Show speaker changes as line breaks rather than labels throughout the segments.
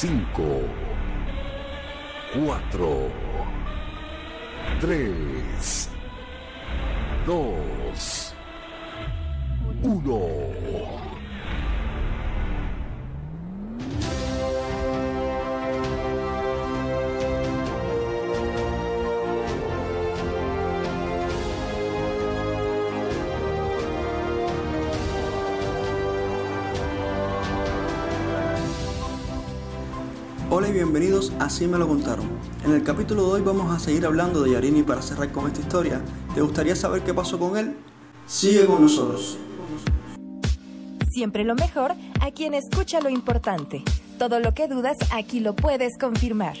5, 4, 3, 2, 1.
Hola y bienvenidos a Así me lo contaron. En el capítulo de hoy vamos a seguir hablando de Yarini para cerrar con esta historia. ¿Te gustaría saber qué pasó con él? Sigue con nosotros.
Siempre lo mejor a quien escucha lo importante. Todo lo que dudas aquí lo puedes confirmar.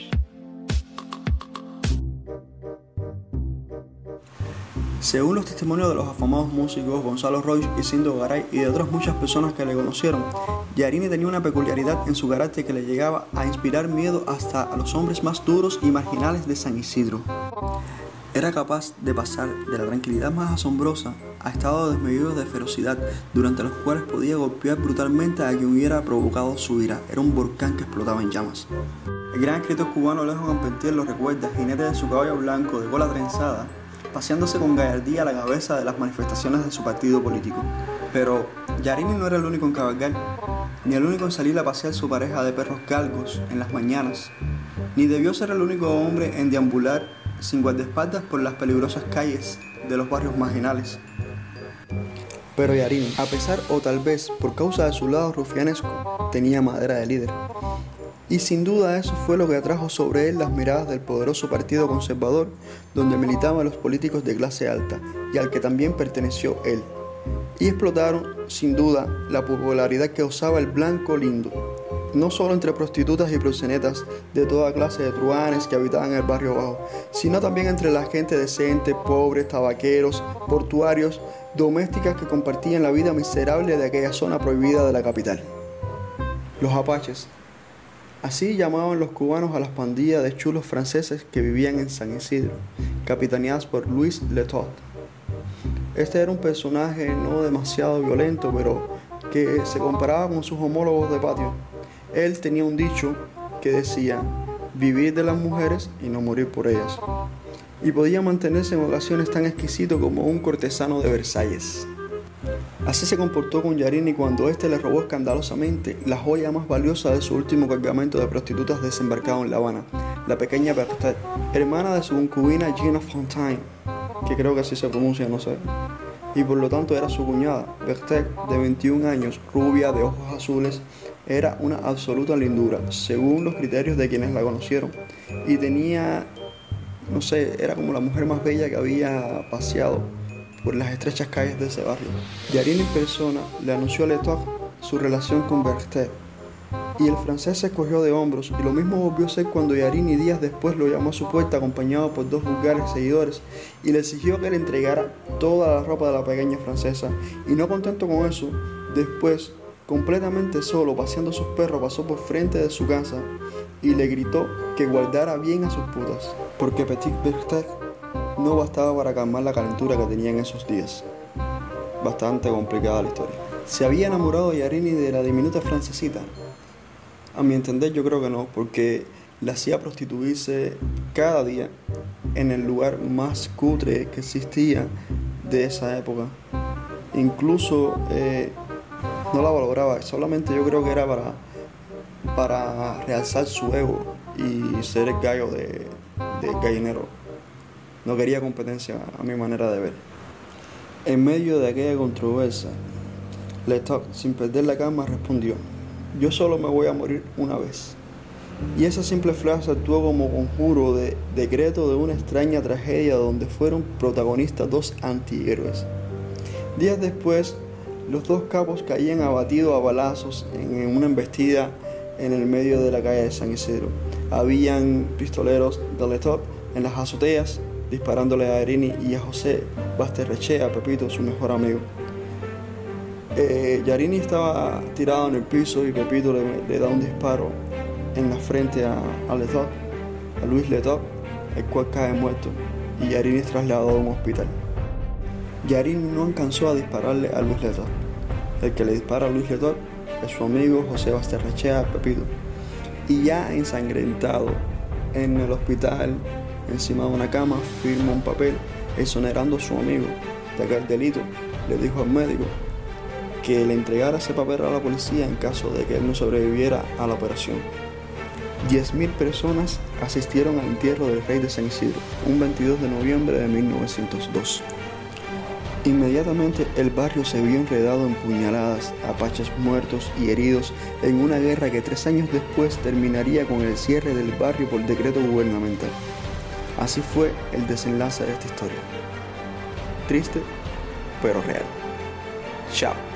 Según los testimonios de los afamados músicos Gonzalo Roy y Cindo Garay y de otras muchas personas que le conocieron, Yarini tenía una peculiaridad en su carácter que le llegaba a inspirar miedo hasta a los hombres más duros y marginales de San Isidro. Era capaz de pasar de la tranquilidad más asombrosa a estados desmedidos de ferocidad, durante los cuales podía golpear brutalmente a quien hubiera provocado su ira. Era un volcán que explotaba en llamas. El gran escritor cubano Alejo Campentier lo recuerda, jinete de su caballo blanco de cola trenzada, paseándose con gallardía a la cabeza de las manifestaciones de su partido político. Pero Yarini no era el único en cabalgar, ni el único en salir a pasear su pareja de perros galgos en las mañanas, ni debió ser el único hombre en deambular sin guardaespaldas por las peligrosas calles de los barrios marginales. Pero Yarini, a pesar o tal vez por causa de su lado rufianesco, tenía madera de líder. Y sin duda eso fue lo que atrajo sobre él las miradas del poderoso Partido Conservador, donde militaban los políticos de clase alta, y al que también perteneció él. Y explotaron, sin duda, la popularidad que usaba el blanco lindo, no solo entre prostitutas y proxenetas de toda clase de truanes que habitaban el barrio bajo, sino también entre la gente decente, pobres, tabaqueros, portuarios, domésticas que compartían la vida miserable de aquella zona prohibida de la capital. Los apaches, Así llamaban los cubanos a las pandillas de chulos franceses que vivían en San Isidro, capitaneadas por Luis Letot. Este era un personaje no demasiado violento, pero que se comparaba con sus homólogos de patio. Él tenía un dicho que decía, vivir de las mujeres y no morir por ellas. Y podía mantenerse en ocasiones tan exquisito como un cortesano de Versalles. Así se comportó con Yarini cuando éste le robó escandalosamente la joya más valiosa de su último cargamento de prostitutas desembarcado en La Habana, la pequeña Berthet, hermana de su concubina Gina Fontaine, que creo que así se pronuncia, no sé. Y por lo tanto era su cuñada. Berthet, de 21 años, rubia, de ojos azules, era una absoluta lindura, según los criterios de quienes la conocieron. Y tenía, no sé, era como la mujer más bella que había paseado por las estrechas calles de ese barrio. Yarin en persona le anunció a Letok su relación con Berthet y el francés se escogió de hombros y lo mismo volvió a ser cuando Yarini días después lo llamó a su puerta acompañado por dos vulgares seguidores y le exigió que le entregara toda la ropa de la pequeña francesa y no contento con eso, después, completamente solo, paseando sus perros, pasó por frente de su casa y le gritó que guardara bien a sus putas, porque Petit Berthet no bastaba para calmar la calentura que tenía en esos días. Bastante complicada la historia. ¿Se había enamorado Yarini de la diminuta francesita? A mi entender yo creo que no, porque la hacía prostituirse cada día en el lugar más cutre que existía de esa época. Incluso eh, no la valoraba, solamente yo creo que era para, para realzar su ego y ser el gallo de, de gallinero. No quería competencia a mi manera de ver. En medio de aquella controversia, Letok, sin perder la calma, respondió, yo solo me voy a morir una vez. Y esa simple frase actuó como conjuro de decreto de una extraña tragedia donde fueron protagonistas dos antihéroes. Días después, los dos capos caían abatidos a balazos en una embestida en el medio de la calle de San Isidro. Habían pistoleros de Letok en las azoteas disparándole a Erini y a José Basterreche, a Pepito, su mejor amigo. Eh, Yarini estaba tirado en el piso y Pepito le, da un disparo en la frente a, a, a Luis Letop, el cual cae muerto y Yarini es trasladado a un hospital. Yarini no alcanzó a dispararle a Luis Letop. El que le dispara a Luis Letop es su amigo José Basterrechea, Pepito. y ya ensangrentado en el hospital, encima de una cama, firma un papel exonerando a su amigo de aquel delito. Le dijo al médico que le entregara ese papel a la policía en caso de que él no sobreviviera a la operación. 10.000 personas asistieron al entierro del rey de San Isidro, un 22 de noviembre de 1902. Inmediatamente el barrio se vio enredado en puñaladas, apaches muertos y heridos en una guerra que tres años después terminaría con el cierre del barrio por decreto gubernamental. Así fue el desenlace de esta historia. Triste, pero real. Chao.